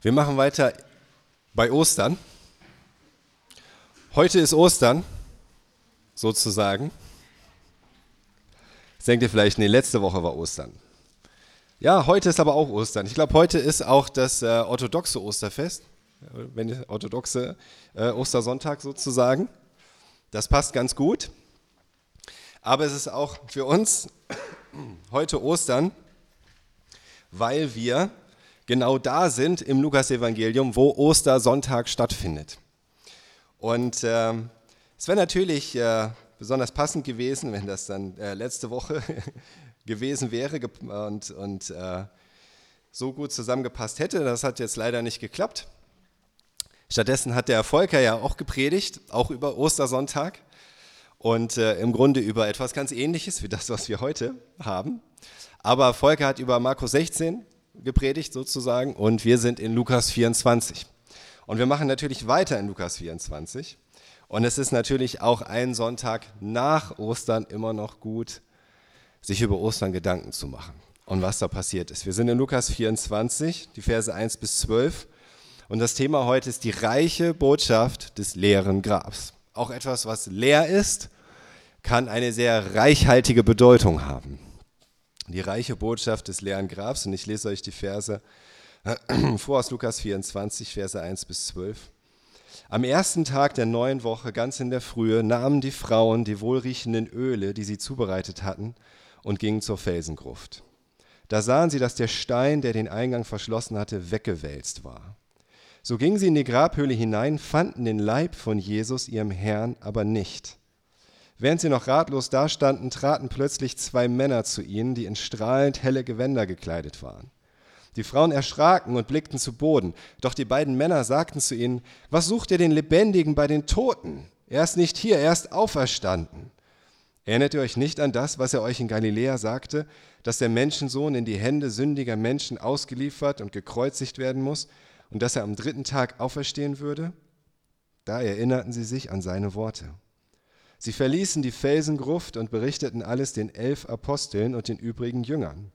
Wir machen weiter bei Ostern. Heute ist Ostern, sozusagen. Denkt ihr vielleicht, nee, letzte Woche war Ostern. Ja, heute ist aber auch Ostern. Ich glaube, heute ist auch das äh, orthodoxe Osterfest, wenn orthodoxe äh, Ostersonntag sozusagen. Das passt ganz gut. Aber es ist auch für uns heute Ostern, weil wir genau da sind im Lukasevangelium, wo Ostersonntag stattfindet. Und äh, es wäre natürlich äh, besonders passend gewesen, wenn das dann äh, letzte Woche gewesen wäre und, und äh, so gut zusammengepasst hätte. Das hat jetzt leider nicht geklappt. Stattdessen hat der Volker ja auch gepredigt, auch über Ostersonntag und äh, im Grunde über etwas ganz Ähnliches wie das, was wir heute haben. Aber Volker hat über Markus 16 gepredigt sozusagen und wir sind in Lukas 24. Und wir machen natürlich weiter in Lukas 24. Und es ist natürlich auch ein Sonntag nach Ostern immer noch gut, sich über Ostern Gedanken zu machen und was da passiert ist. Wir sind in Lukas 24, die Verse 1 bis 12. Und das Thema heute ist die reiche Botschaft des leeren Grabs. Auch etwas, was leer ist, kann eine sehr reichhaltige Bedeutung haben die reiche Botschaft des leeren Grabs. Und ich lese euch die Verse vor aus Lukas 24, Verse 1 bis 12. Am ersten Tag der neuen Woche, ganz in der Frühe, nahmen die Frauen die wohlriechenden Öle, die sie zubereitet hatten, und gingen zur Felsengruft. Da sahen sie, dass der Stein, der den Eingang verschlossen hatte, weggewälzt war. So gingen sie in die Grabhöhle hinein, fanden den Leib von Jesus, ihrem Herrn, aber nicht. Während sie noch ratlos dastanden, traten plötzlich zwei Männer zu ihnen, die in strahlend helle Gewänder gekleidet waren. Die Frauen erschraken und blickten zu Boden. Doch die beiden Männer sagten zu ihnen, was sucht ihr den Lebendigen bei den Toten? Er ist nicht hier, er ist auferstanden. Erinnert ihr euch nicht an das, was er euch in Galiläa sagte, dass der Menschensohn in die Hände sündiger Menschen ausgeliefert und gekreuzigt werden muss und dass er am dritten Tag auferstehen würde? Da erinnerten sie sich an seine Worte. Sie verließen die Felsengruft und berichteten alles den elf Aposteln und den übrigen Jüngern.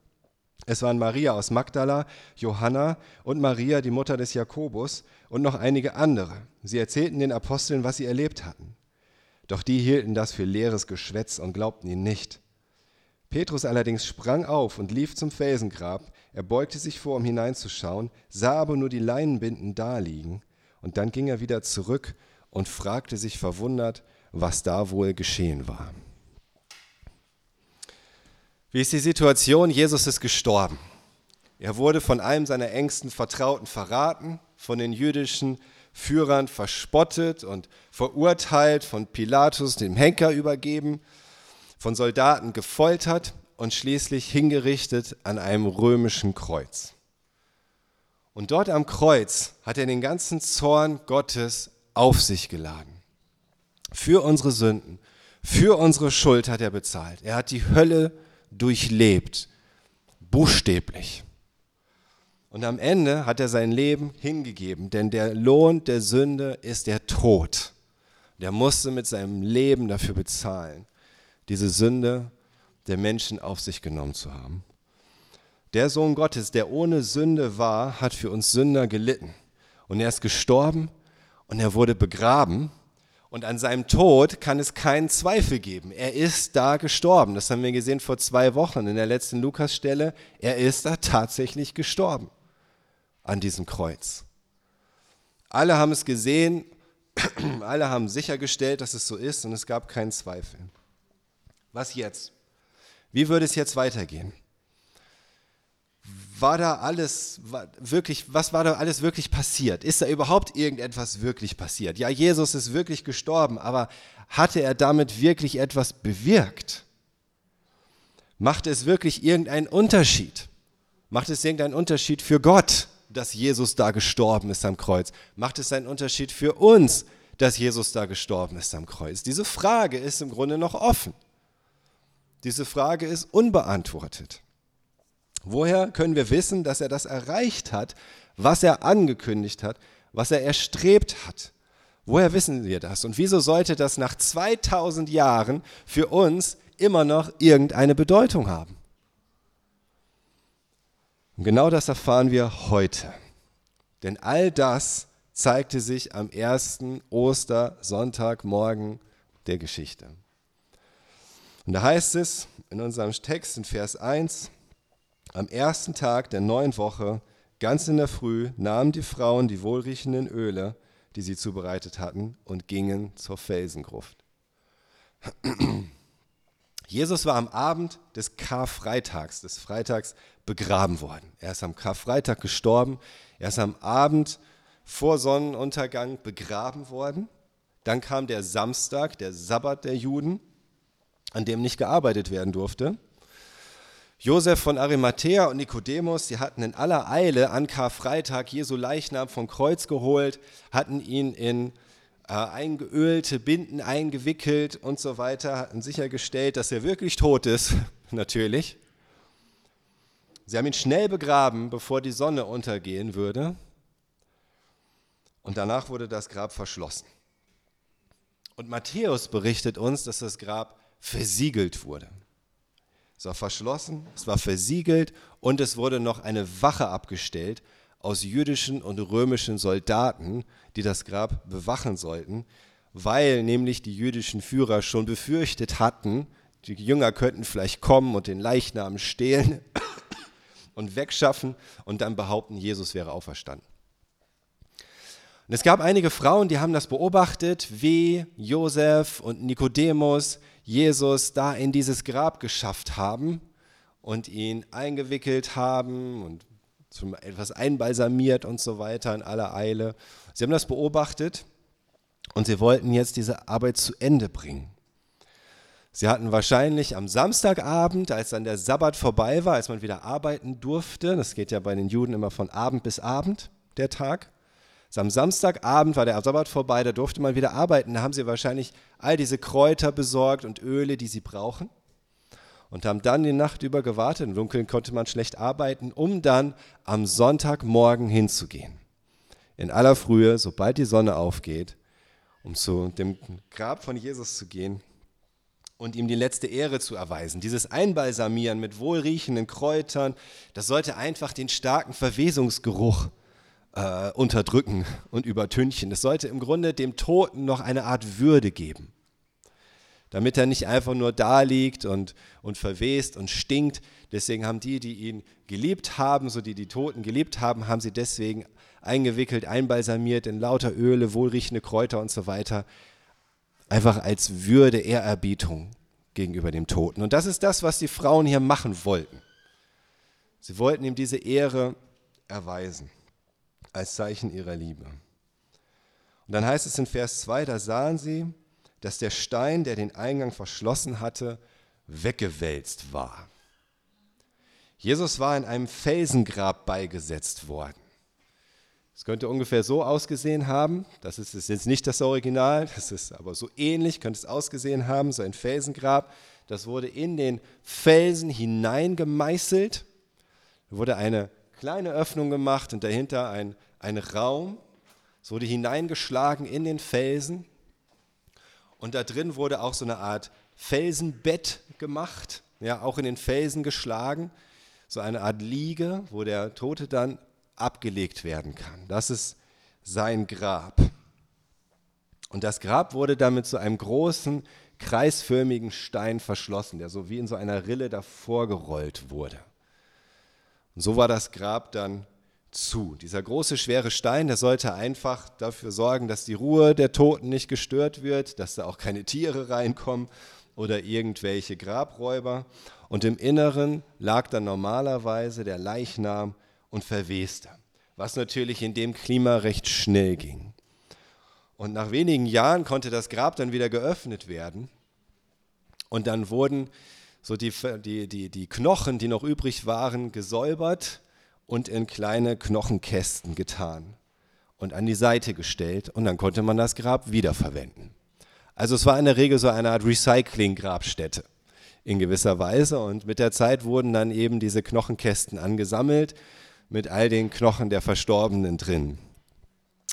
Es waren Maria aus Magdala, Johanna und Maria, die Mutter des Jakobus, und noch einige andere. Sie erzählten den Aposteln, was sie erlebt hatten. Doch die hielten das für leeres Geschwätz und glaubten ihnen nicht. Petrus allerdings sprang auf und lief zum Felsengrab. Er beugte sich vor, um hineinzuschauen, sah aber nur die Leinenbinden daliegen. Und dann ging er wieder zurück und fragte sich verwundert, was da wohl geschehen war. Wie ist die Situation? Jesus ist gestorben. Er wurde von einem seiner engsten Vertrauten verraten, von den jüdischen Führern verspottet und verurteilt, von Pilatus dem Henker übergeben, von Soldaten gefoltert und schließlich hingerichtet an einem römischen Kreuz. Und dort am Kreuz hat er den ganzen Zorn Gottes auf sich geladen. Für unsere Sünden, für unsere Schuld hat er bezahlt. Er hat die Hölle durchlebt, buchstäblich. Und am Ende hat er sein Leben hingegeben, denn der Lohn der Sünde ist der Tod. Der musste mit seinem Leben dafür bezahlen, diese Sünde der Menschen auf sich genommen zu haben. Der Sohn Gottes, der ohne Sünde war, hat für uns Sünder gelitten. Und er ist gestorben und er wurde begraben und an seinem Tod kann es keinen Zweifel geben. Er ist da gestorben. Das haben wir gesehen vor zwei Wochen in der letzten Lukas-Stelle. Er ist da tatsächlich gestorben an diesem Kreuz. Alle haben es gesehen, alle haben sichergestellt, dass es so ist und es gab keinen Zweifel. Was jetzt? Wie würde es jetzt weitergehen? War da alles war wirklich, was war da alles wirklich passiert? Ist da überhaupt irgendetwas wirklich passiert? Ja, Jesus ist wirklich gestorben, aber hatte er damit wirklich etwas bewirkt? Macht es wirklich irgendeinen Unterschied? Macht es irgendeinen Unterschied für Gott, dass Jesus da gestorben ist am Kreuz? Macht es einen Unterschied für uns, dass Jesus da gestorben ist am Kreuz? Diese Frage ist im Grunde noch offen. Diese Frage ist unbeantwortet. Woher können wir wissen, dass er das erreicht hat, was er angekündigt hat, was er erstrebt hat? Woher wissen wir das? Und wieso sollte das nach 2000 Jahren für uns immer noch irgendeine Bedeutung haben? Und genau das erfahren wir heute. Denn all das zeigte sich am ersten Ostersonntagmorgen der Geschichte. Und da heißt es in unserem Text in Vers 1, am ersten Tag der neuen Woche, ganz in der Früh, nahmen die Frauen die wohlriechenden Öle, die sie zubereitet hatten, und gingen zur Felsengruft. Jesus war am Abend des Karfreitags, des Freitags, begraben worden. Er ist am Karfreitag gestorben. Er ist am Abend vor Sonnenuntergang begraben worden. Dann kam der Samstag, der Sabbat der Juden, an dem nicht gearbeitet werden durfte. Josef von Arimathea und Nikodemus, die hatten in aller Eile an Karfreitag Jesu Leichnam vom Kreuz geholt, hatten ihn in äh, eingeölte Binden eingewickelt und so weiter, hatten sichergestellt, dass er wirklich tot ist, natürlich. Sie haben ihn schnell begraben, bevor die Sonne untergehen würde. Und danach wurde das Grab verschlossen. Und Matthäus berichtet uns, dass das Grab versiegelt wurde. Es war verschlossen, es war versiegelt und es wurde noch eine Wache abgestellt aus jüdischen und römischen Soldaten, die das Grab bewachen sollten, weil nämlich die jüdischen Führer schon befürchtet hatten, die Jünger könnten vielleicht kommen und den Leichnam stehlen und wegschaffen und dann behaupten, Jesus wäre auferstanden. Und es gab einige Frauen, die haben das beobachtet, wie Josef und Nikodemus Jesus da in dieses Grab geschafft haben und ihn eingewickelt haben und etwas einbalsamiert und so weiter in aller Eile. Sie haben das beobachtet und sie wollten jetzt diese Arbeit zu Ende bringen. Sie hatten wahrscheinlich am Samstagabend, als dann der Sabbat vorbei war, als man wieder arbeiten durfte, das geht ja bei den Juden immer von Abend bis Abend, der Tag, also am Samstagabend war der Sabbat vorbei, da durfte man wieder arbeiten. Da haben sie wahrscheinlich all diese Kräuter besorgt und Öle, die sie brauchen. Und haben dann die Nacht über gewartet. Im Dunkeln konnte man schlecht arbeiten, um dann am Sonntagmorgen hinzugehen. In aller Frühe, sobald die Sonne aufgeht, um zu dem Grab von Jesus zu gehen und ihm die letzte Ehre zu erweisen. Dieses Einbalsamieren mit wohlriechenden Kräutern, das sollte einfach den starken Verwesungsgeruch äh, unterdrücken und übertünchen. Es sollte im Grunde dem Toten noch eine Art Würde geben, damit er nicht einfach nur da liegt und, und verwest und stinkt. Deswegen haben die, die ihn geliebt haben, so die die Toten geliebt haben, haben sie deswegen eingewickelt, einbalsamiert in lauter Öle, wohlriechende Kräuter und so weiter, einfach als Würde, Ehrerbietung gegenüber dem Toten. Und das ist das, was die Frauen hier machen wollten. Sie wollten ihm diese Ehre erweisen als Zeichen ihrer Liebe. Und dann heißt es in Vers 2, da sahen sie, dass der Stein, der den Eingang verschlossen hatte, weggewälzt war. Jesus war in einem Felsengrab beigesetzt worden. Es könnte ungefähr so ausgesehen haben, das ist jetzt nicht das Original, das ist aber so ähnlich, könnte es ausgesehen haben, so ein Felsengrab. Das wurde in den Felsen hineingemeißelt, wurde eine kleine Öffnung gemacht und dahinter ein, ein Raum. Es wurde hineingeschlagen in den Felsen. Und da drin wurde auch so eine Art Felsenbett gemacht, ja, auch in den Felsen geschlagen. So eine Art Liege, wo der Tote dann abgelegt werden kann. Das ist sein Grab. Und das Grab wurde dann mit so einem großen, kreisförmigen Stein verschlossen, der so wie in so einer Rille davor gerollt wurde. Und so war das Grab dann zu. Dieser große, schwere Stein, der sollte einfach dafür sorgen, dass die Ruhe der Toten nicht gestört wird, dass da auch keine Tiere reinkommen oder irgendwelche Grabräuber. Und im Inneren lag dann normalerweise der Leichnam und verweste, was natürlich in dem Klima recht schnell ging. Und nach wenigen Jahren konnte das Grab dann wieder geöffnet werden. Und dann wurden so die, die, die, die Knochen, die noch übrig waren, gesäubert und in kleine Knochenkästen getan und an die Seite gestellt und dann konnte man das Grab wiederverwenden. Also es war in der Regel so eine Art Recycling-Grabstätte in gewisser Weise und mit der Zeit wurden dann eben diese Knochenkästen angesammelt mit all den Knochen der Verstorbenen drin.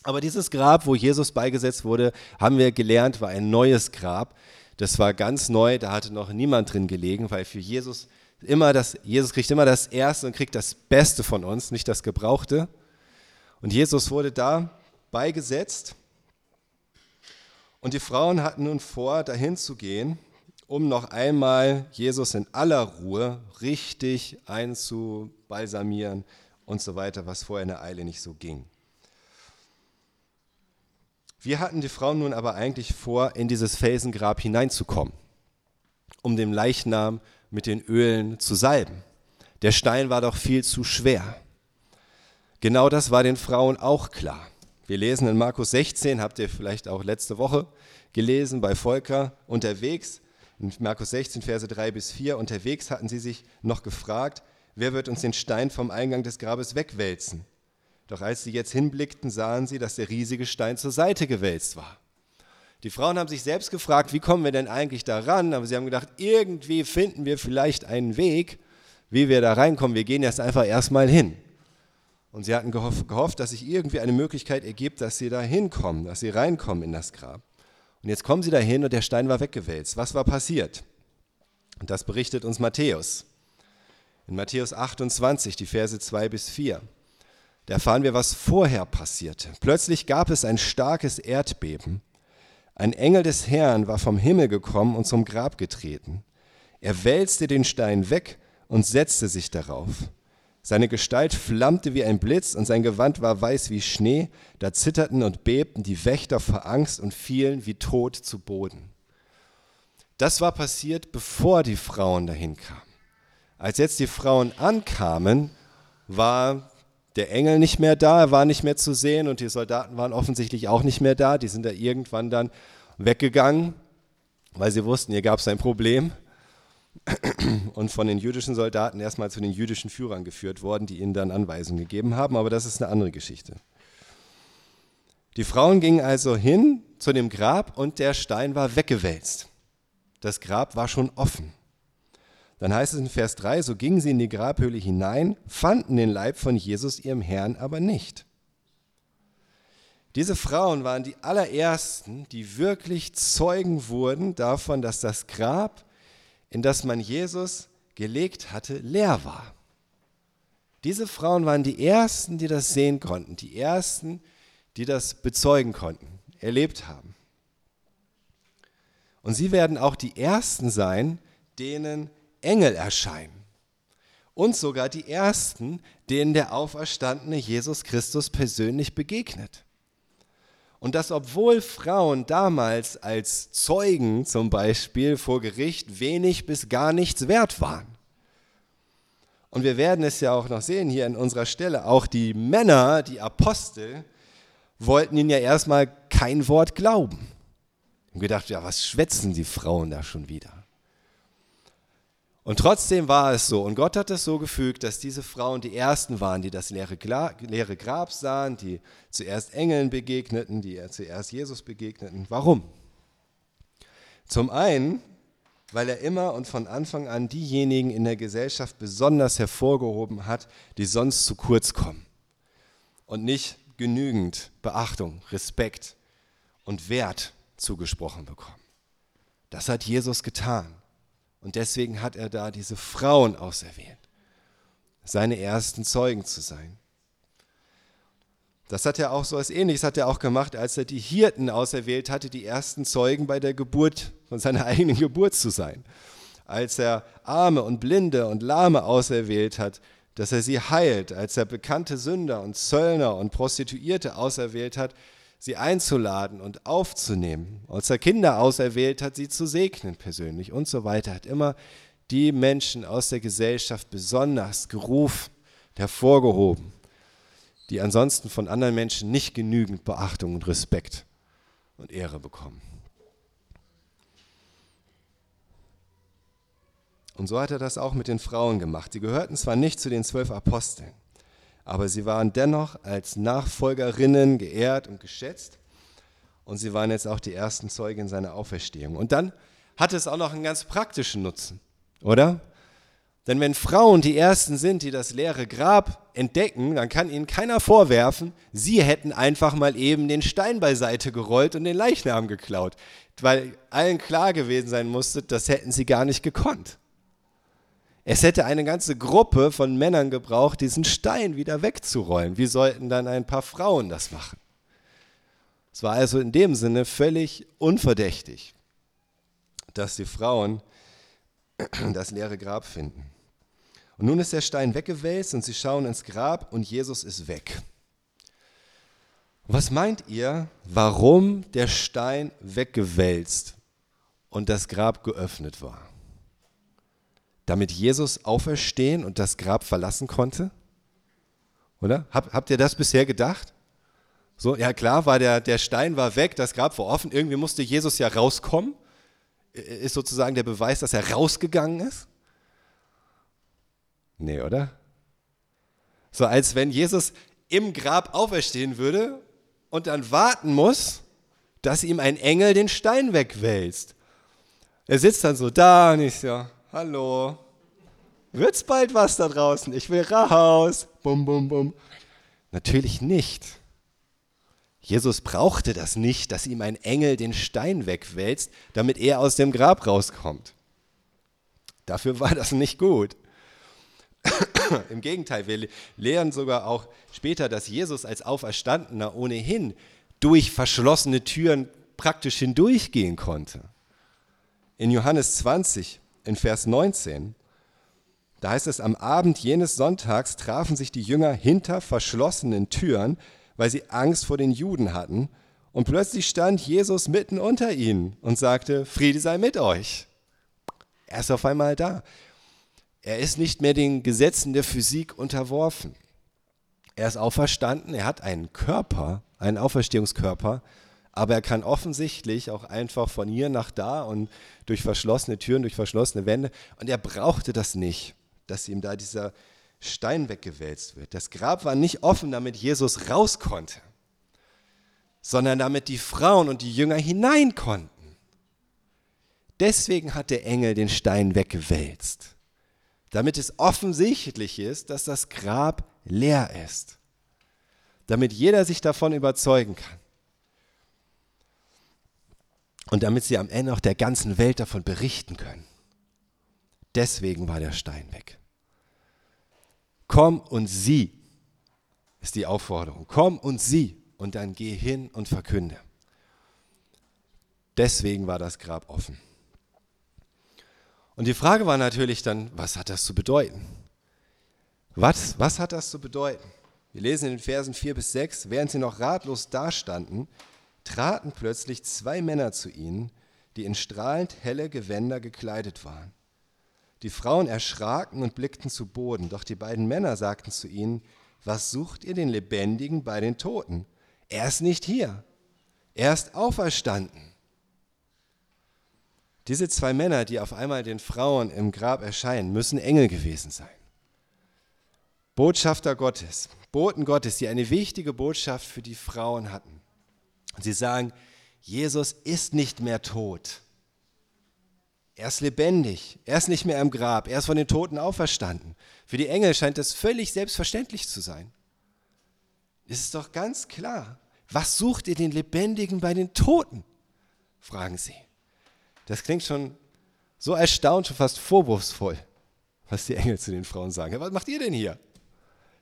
Aber dieses Grab, wo Jesus beigesetzt wurde, haben wir gelernt, war ein neues Grab, das war ganz neu, da hatte noch niemand drin gelegen, weil für Jesus immer das, Jesus kriegt immer das Erste und kriegt das Beste von uns, nicht das Gebrauchte. Und Jesus wurde da beigesetzt. Und die Frauen hatten nun vor, dahin zu gehen, um noch einmal Jesus in aller Ruhe richtig einzubalsamieren und so weiter, was vorher in der Eile nicht so ging. Wir hatten die Frauen nun aber eigentlich vor, in dieses Felsengrab hineinzukommen, um den Leichnam mit den Ölen zu salben. Der Stein war doch viel zu schwer. Genau das war den Frauen auch klar. Wir lesen in Markus 16, habt ihr vielleicht auch letzte Woche gelesen bei Volker unterwegs, in Markus 16, Verse 3 bis 4, unterwegs hatten sie sich noch gefragt, wer wird uns den Stein vom Eingang des Grabes wegwälzen? Doch als sie jetzt hinblickten, sahen sie, dass der riesige Stein zur Seite gewälzt war. Die Frauen haben sich selbst gefragt, wie kommen wir denn eigentlich da ran? Aber sie haben gedacht, irgendwie finden wir vielleicht einen Weg, wie wir da reinkommen. Wir gehen jetzt einfach erstmal hin. Und sie hatten gehofft, gehofft, dass sich irgendwie eine Möglichkeit ergibt, dass sie da hinkommen, dass sie reinkommen in das Grab. Und jetzt kommen sie dahin und der Stein war weggewälzt. Was war passiert? Und das berichtet uns Matthäus. In Matthäus 28, die Verse 2 bis 4. Erfahren wir, was vorher passierte. Plötzlich gab es ein starkes Erdbeben. Ein Engel des Herrn war vom Himmel gekommen und zum Grab getreten. Er wälzte den Stein weg und setzte sich darauf. Seine Gestalt flammte wie ein Blitz und sein Gewand war weiß wie Schnee. Da zitterten und bebten die Wächter vor Angst und fielen wie tot zu Boden. Das war passiert, bevor die Frauen dahin kamen. Als jetzt die Frauen ankamen, war der Engel nicht mehr da, er war nicht mehr zu sehen und die Soldaten waren offensichtlich auch nicht mehr da. Die sind da irgendwann dann weggegangen, weil sie wussten, hier gab es ein Problem und von den jüdischen Soldaten erstmal zu den jüdischen Führern geführt worden, die ihnen dann Anweisungen gegeben haben, aber das ist eine andere Geschichte. Die Frauen gingen also hin zu dem Grab und der Stein war weggewälzt. Das Grab war schon offen. Dann heißt es in Vers 3, so gingen sie in die Grabhöhle hinein, fanden den Leib von Jesus, ihrem Herrn, aber nicht. Diese Frauen waren die allerersten, die wirklich Zeugen wurden davon, dass das Grab in das man Jesus gelegt hatte, leer war. Diese Frauen waren die Ersten, die das sehen konnten, die Ersten, die das bezeugen konnten, erlebt haben. Und sie werden auch die Ersten sein, denen Engel erscheinen. Und sogar die Ersten, denen der auferstandene Jesus Christus persönlich begegnet. Und das, obwohl Frauen damals als Zeugen zum Beispiel vor Gericht wenig bis gar nichts wert waren. Und wir werden es ja auch noch sehen hier in unserer Stelle. Auch die Männer, die Apostel, wollten ihnen ja erstmal kein Wort glauben. Und gedacht, ja, was schwätzen die Frauen da schon wieder? Und trotzdem war es so. Und Gott hat es so gefügt, dass diese Frauen die ersten waren, die das leere, leere Grab sahen, die zuerst Engeln begegneten, die zuerst Jesus begegneten. Warum? Zum einen, weil er immer und von Anfang an diejenigen in der Gesellschaft besonders hervorgehoben hat, die sonst zu kurz kommen und nicht genügend Beachtung, Respekt und Wert zugesprochen bekommen. Das hat Jesus getan. Und deswegen hat er da diese Frauen auserwählt, seine ersten Zeugen zu sein. Das hat er auch so als ähnliches hat er auch gemacht, als er die Hirten auserwählt hatte, die ersten Zeugen bei der Geburt von seiner eigenen Geburt zu sein. Als er Arme und Blinde und Lahme auserwählt hat, dass er sie heilt, als er bekannte Sünder und Zöllner und Prostituierte auserwählt hat, sie einzuladen und aufzunehmen, als er Kinder auserwählt hat, sie zu segnen persönlich und so weiter, hat immer die Menschen aus der Gesellschaft besonders gerufen, hervorgehoben, die ansonsten von anderen Menschen nicht genügend Beachtung und Respekt und Ehre bekommen. Und so hat er das auch mit den Frauen gemacht. Sie gehörten zwar nicht zu den zwölf Aposteln, aber sie waren dennoch als Nachfolgerinnen geehrt und geschätzt und sie waren jetzt auch die ersten Zeugen seiner Auferstehung. Und dann hat es auch noch einen ganz praktischen Nutzen, oder? Denn wenn Frauen die Ersten sind, die das leere Grab entdecken, dann kann ihnen keiner vorwerfen, sie hätten einfach mal eben den Stein beiseite gerollt und den Leichnam geklaut, weil allen klar gewesen sein musste, das hätten sie gar nicht gekonnt. Es hätte eine ganze Gruppe von Männern gebraucht, diesen Stein wieder wegzurollen. Wie sollten dann ein paar Frauen das machen? Es war also in dem Sinne völlig unverdächtig, dass die Frauen das leere Grab finden. Und nun ist der Stein weggewälzt und sie schauen ins Grab und Jesus ist weg. Was meint ihr, warum der Stein weggewälzt und das Grab geöffnet war? Damit Jesus auferstehen und das Grab verlassen konnte? Oder? Hab, habt ihr das bisher gedacht? So, ja klar, war der, der Stein war weg, das Grab war offen, irgendwie musste Jesus ja rauskommen. Ist sozusagen der Beweis, dass er rausgegangen ist? Nee, oder? So als wenn Jesus im Grab auferstehen würde und dann warten muss, dass ihm ein Engel den Stein wegwälzt. Er sitzt dann so da und ich so, hallo, wird's bald was da draußen? Ich will raus. Bum, bum, bum. Natürlich nicht. Jesus brauchte das nicht, dass ihm ein Engel den Stein wegwälzt, damit er aus dem Grab rauskommt. Dafür war das nicht gut. Im Gegenteil, wir lehren sogar auch später, dass Jesus als Auferstandener ohnehin durch verschlossene Türen praktisch hindurchgehen konnte. In Johannes 20, in Vers 19, da heißt es, am Abend jenes Sonntags trafen sich die Jünger hinter verschlossenen Türen, weil sie Angst vor den Juden hatten. Und plötzlich stand Jesus mitten unter ihnen und sagte, Friede sei mit euch. Er ist auf einmal da. Er ist nicht mehr den Gesetzen der Physik unterworfen. Er ist auferstanden, er hat einen Körper, einen Auferstehungskörper, aber er kann offensichtlich auch einfach von hier nach da und durch verschlossene Türen, durch verschlossene Wände. Und er brauchte das nicht, dass ihm da dieser Stein weggewälzt wird. Das Grab war nicht offen, damit Jesus raus konnte, sondern damit die Frauen und die Jünger hinein konnten. Deswegen hat der Engel den Stein weggewälzt damit es offensichtlich ist, dass das Grab leer ist, damit jeder sich davon überzeugen kann und damit sie am Ende auch der ganzen Welt davon berichten können. Deswegen war der Stein weg. Komm und sieh, ist die Aufforderung. Komm und sieh und dann geh hin und verkünde. Deswegen war das Grab offen. Und die Frage war natürlich dann, was hat das zu bedeuten? Was, was hat das zu bedeuten? Wir lesen in den Versen 4 bis 6, während sie noch ratlos dastanden, traten plötzlich zwei Männer zu ihnen, die in strahlend helle Gewänder gekleidet waren. Die Frauen erschraken und blickten zu Boden, doch die beiden Männer sagten zu ihnen, was sucht ihr den Lebendigen bei den Toten? Er ist nicht hier, er ist auferstanden. Diese zwei Männer, die auf einmal den Frauen im Grab erscheinen, müssen Engel gewesen sein. Botschafter Gottes, Boten Gottes, die eine wichtige Botschaft für die Frauen hatten. Und sie sagen, Jesus ist nicht mehr tot. Er ist lebendig. Er ist nicht mehr im Grab. Er ist von den Toten auferstanden. Für die Engel scheint das völlig selbstverständlich zu sein. Es ist doch ganz klar. Was sucht ihr den Lebendigen bei den Toten? fragen sie. Das klingt schon so erstaunt, schon fast vorwurfsvoll, was die Engel zu den Frauen sagen. was macht ihr denn hier?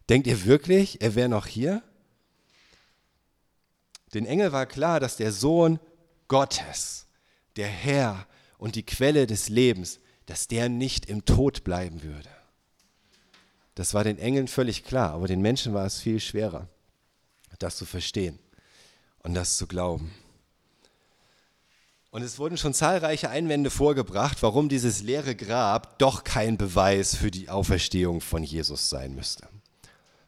Denkt ihr wirklich, er wäre noch hier? Den Engel war klar, dass der Sohn Gottes, der Herr und die Quelle des Lebens, dass der nicht im Tod bleiben würde. Das war den Engeln völlig klar, aber den Menschen war es viel schwerer, das zu verstehen und das zu glauben. Und es wurden schon zahlreiche Einwände vorgebracht, warum dieses leere Grab doch kein Beweis für die Auferstehung von Jesus sein müsste.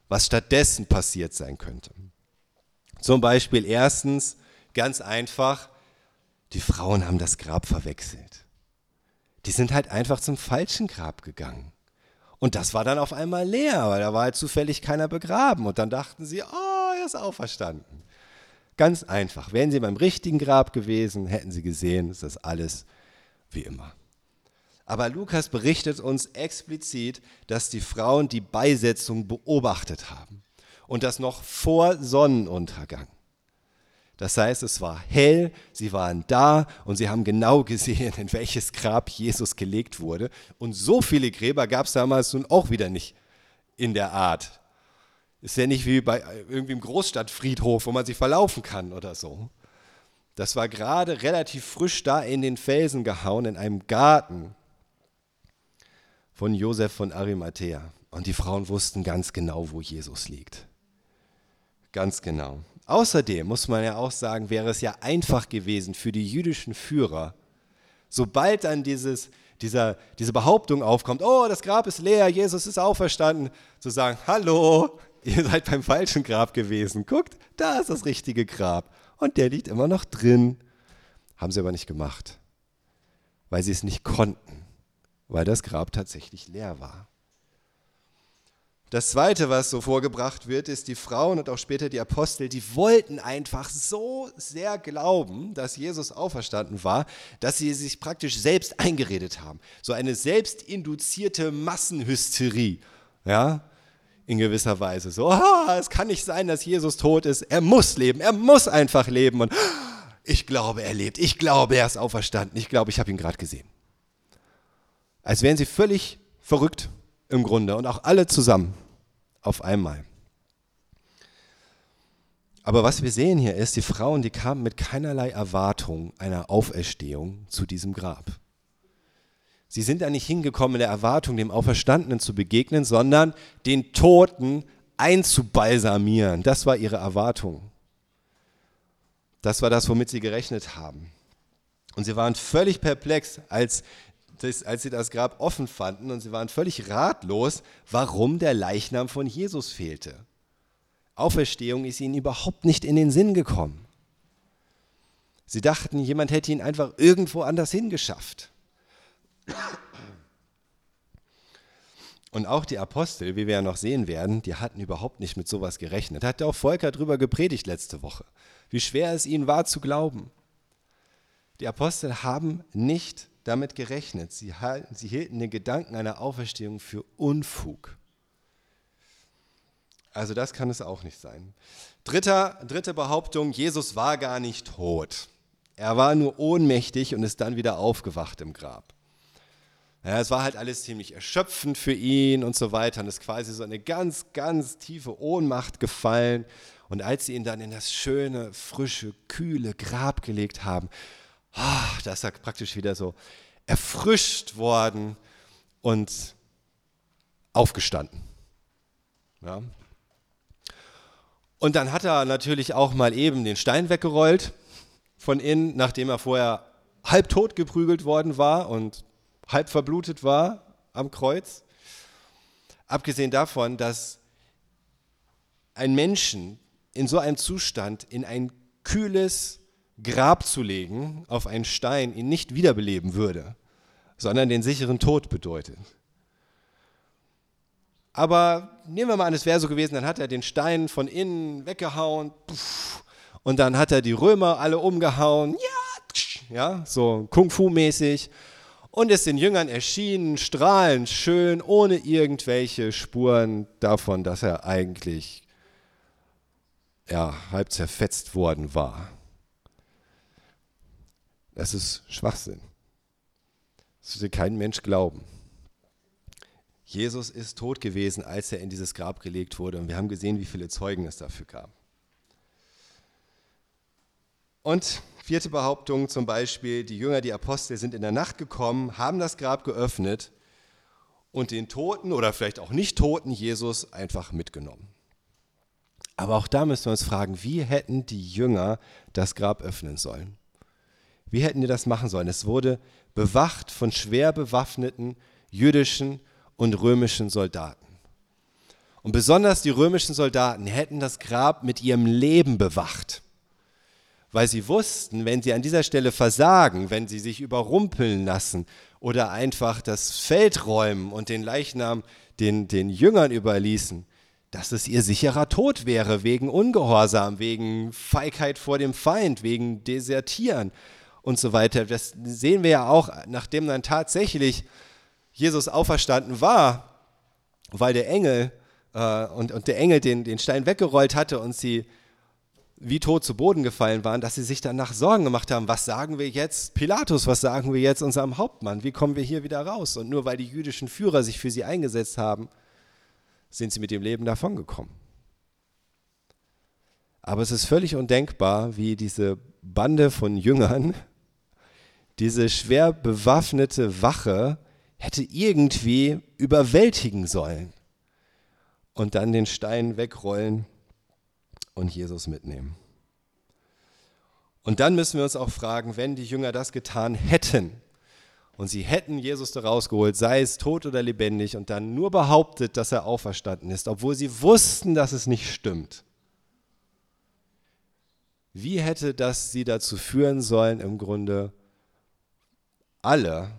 Was stattdessen passiert sein könnte. Zum Beispiel erstens, ganz einfach, die Frauen haben das Grab verwechselt. Die sind halt einfach zum falschen Grab gegangen. Und das war dann auf einmal leer, weil da war halt zufällig keiner begraben. Und dann dachten sie, oh, er ist auferstanden. Ganz einfach. Wären sie beim richtigen Grab gewesen, hätten sie gesehen, es ist alles wie immer. Aber Lukas berichtet uns explizit, dass die Frauen die Beisetzung beobachtet haben. Und das noch vor Sonnenuntergang. Das heißt, es war hell, sie waren da und sie haben genau gesehen, in welches Grab Jesus gelegt wurde. Und so viele Gräber gab es damals nun auch wieder nicht in der Art. Ist ja nicht wie bei irgendwie im Großstadtfriedhof, wo man sich verlaufen kann oder so. Das war gerade relativ frisch da in den Felsen gehauen, in einem Garten von Josef von Arimathea. Und die Frauen wussten ganz genau, wo Jesus liegt. Ganz genau. Außerdem muss man ja auch sagen, wäre es ja einfach gewesen für die jüdischen Führer, sobald dann dieses, dieser, diese Behauptung aufkommt, oh, das Grab ist leer, Jesus ist auferstanden, zu sagen, hallo, ihr seid beim falschen Grab gewesen. Guckt, da ist das richtige Grab. Und der liegt immer noch drin. Haben sie aber nicht gemacht, weil sie es nicht konnten, weil das Grab tatsächlich leer war. Das Zweite, was so vorgebracht wird, ist, die Frauen und auch später die Apostel, die wollten einfach so sehr glauben, dass Jesus auferstanden war, dass sie sich praktisch selbst eingeredet haben. So eine selbstinduzierte Massenhysterie, ja, in gewisser Weise. So, ah, es kann nicht sein, dass Jesus tot ist. Er muss leben, er muss einfach leben. Und ich glaube, er lebt. Ich glaube, er ist auferstanden. Ich glaube, ich habe ihn gerade gesehen. Als wären sie völlig verrückt im Grunde und auch alle zusammen auf einmal. Aber was wir sehen hier ist, die Frauen, die kamen mit keinerlei Erwartung einer Auferstehung zu diesem Grab. Sie sind da nicht hingekommen in der Erwartung, dem Auferstandenen zu begegnen, sondern den Toten einzubalsamieren. Das war ihre Erwartung. Das war das, womit sie gerechnet haben. Und sie waren völlig perplex, als das, als sie das Grab offen fanden und sie waren völlig ratlos, warum der Leichnam von Jesus fehlte. Auferstehung ist ihnen überhaupt nicht in den Sinn gekommen. Sie dachten, jemand hätte ihn einfach irgendwo anders hingeschafft. Und auch die Apostel, wie wir ja noch sehen werden, die hatten überhaupt nicht mit sowas gerechnet. Hat auch Volker drüber gepredigt letzte Woche, wie schwer es ihnen war zu glauben. Die Apostel haben nicht damit gerechnet. Sie, halten, sie hielten den Gedanken einer Auferstehung für Unfug. Also das kann es auch nicht sein. Dritter, dritte Behauptung, Jesus war gar nicht tot. Er war nur ohnmächtig und ist dann wieder aufgewacht im Grab. Ja, es war halt alles ziemlich erschöpfend für ihn und so weiter und ist quasi so eine ganz, ganz tiefe Ohnmacht gefallen. Und als sie ihn dann in das schöne, frische, kühle Grab gelegt haben, da ist er praktisch wieder so erfrischt worden und aufgestanden. Ja. Und dann hat er natürlich auch mal eben den Stein weggerollt von innen, nachdem er vorher halb tot geprügelt worden war und halb verblutet war am Kreuz. Abgesehen davon, dass ein Menschen in so einem Zustand in ein kühles, Grab zu legen auf einen Stein ihn nicht wiederbeleben würde, sondern den sicheren Tod bedeutet. Aber nehmen wir mal an, es wäre so gewesen, dann hat er den Stein von innen weggehauen und dann hat er die Römer alle umgehauen, ja, ja so Kung-Fu-mäßig und ist den Jüngern erschienen, strahlend schön, ohne irgendwelche Spuren davon, dass er eigentlich ja, halb zerfetzt worden war. Das ist Schwachsinn. Das würde kein Mensch glauben. Jesus ist tot gewesen, als er in dieses Grab gelegt wurde. Und wir haben gesehen, wie viele Zeugen es dafür gab. Und vierte Behauptung zum Beispiel, die Jünger, die Apostel sind in der Nacht gekommen, haben das Grab geöffnet und den toten oder vielleicht auch nicht toten Jesus einfach mitgenommen. Aber auch da müssen wir uns fragen, wie hätten die Jünger das Grab öffnen sollen? Wie hätten die das machen sollen? Es wurde bewacht von schwer bewaffneten jüdischen und römischen Soldaten. Und besonders die römischen Soldaten hätten das Grab mit ihrem Leben bewacht, weil sie wussten, wenn sie an dieser Stelle versagen, wenn sie sich überrumpeln lassen oder einfach das Feld räumen und den Leichnam den, den Jüngern überließen, dass es ihr sicherer Tod wäre, wegen Ungehorsam, wegen Feigheit vor dem Feind, wegen Desertieren und so weiter. Das sehen wir ja auch, nachdem dann tatsächlich Jesus auferstanden war, weil der Engel äh, und, und der Engel den, den Stein weggerollt hatte und sie wie tot zu Boden gefallen waren, dass sie sich danach Sorgen gemacht haben, was sagen wir jetzt Pilatus, was sagen wir jetzt unserem Hauptmann, wie kommen wir hier wieder raus? Und nur weil die jüdischen Führer sich für sie eingesetzt haben, sind sie mit dem Leben davongekommen. Aber es ist völlig undenkbar, wie diese Bande von Jüngern, diese schwer bewaffnete Wache hätte irgendwie überwältigen sollen und dann den Stein wegrollen und Jesus mitnehmen. Und dann müssen wir uns auch fragen, wenn die Jünger das getan hätten und sie hätten Jesus da rausgeholt, sei es tot oder lebendig, und dann nur behauptet, dass er auferstanden ist, obwohl sie wussten, dass es nicht stimmt. Wie hätte das sie dazu führen sollen, im Grunde alle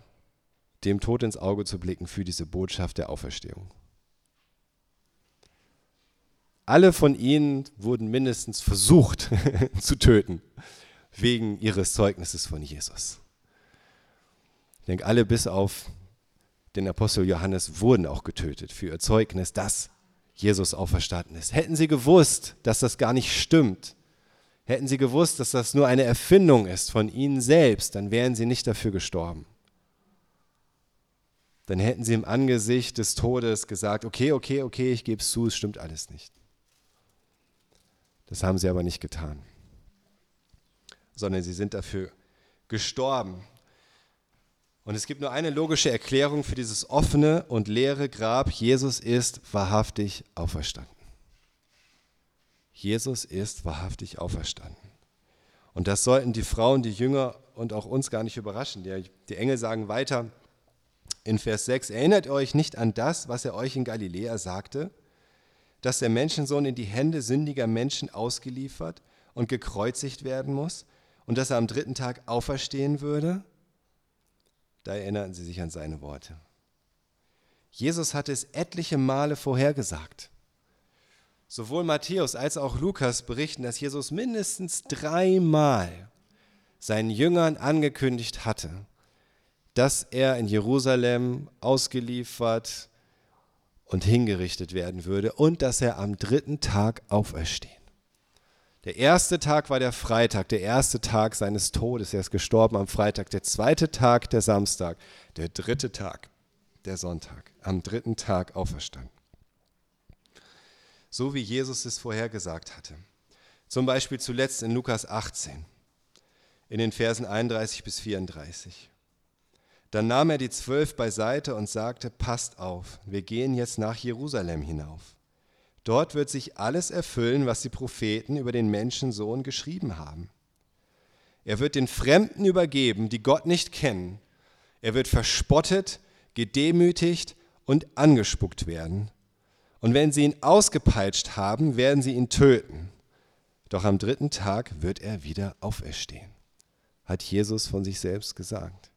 dem Tod ins Auge zu blicken für diese Botschaft der Auferstehung? Alle von ihnen wurden mindestens versucht zu töten, wegen ihres Zeugnisses von Jesus. Ich denke, alle bis auf den Apostel Johannes wurden auch getötet für ihr Zeugnis, dass Jesus auferstanden ist. Hätten sie gewusst, dass das gar nicht stimmt, hätten sie gewusst, dass das nur eine Erfindung ist von ihnen selbst, dann wären sie nicht dafür gestorben. Dann hätten sie im Angesicht des Todes gesagt, okay, okay, okay, ich gebe es zu, es stimmt alles nicht. Das haben sie aber nicht getan, sondern sie sind dafür gestorben. Und es gibt nur eine logische Erklärung für dieses offene und leere Grab. Jesus ist wahrhaftig auferstanden. Jesus ist wahrhaftig auferstanden. Und das sollten die Frauen, die Jünger und auch uns gar nicht überraschen. Die, Engel sagen weiter in Vers 6, erinnert euch nicht an das, was er euch in Galiläa sagte, dass der Menschensohn in die Hände sündiger Menschen ausgeliefert und gekreuzigt werden muss und dass er am dritten Tag auferstehen würde? Da erinnerten sie sich an seine Worte. Jesus hatte es etliche Male vorhergesagt. Sowohl Matthäus als auch Lukas berichten, dass Jesus mindestens dreimal seinen Jüngern angekündigt hatte, dass er in Jerusalem ausgeliefert, und hingerichtet werden würde und dass er am dritten Tag auferstehen. Der erste Tag war der Freitag, der erste Tag seines Todes. Er ist gestorben am Freitag. Der zweite Tag der Samstag. Der dritte Tag der Sonntag. Am dritten Tag auferstanden. So wie Jesus es vorhergesagt hatte. Zum Beispiel zuletzt in Lukas 18, in den Versen 31 bis 34. Dann nahm er die zwölf beiseite und sagte, passt auf, wir gehen jetzt nach Jerusalem hinauf. Dort wird sich alles erfüllen, was die Propheten über den Menschensohn geschrieben haben. Er wird den Fremden übergeben, die Gott nicht kennen. Er wird verspottet, gedemütigt und angespuckt werden. Und wenn sie ihn ausgepeitscht haben, werden sie ihn töten. Doch am dritten Tag wird er wieder auferstehen, hat Jesus von sich selbst gesagt.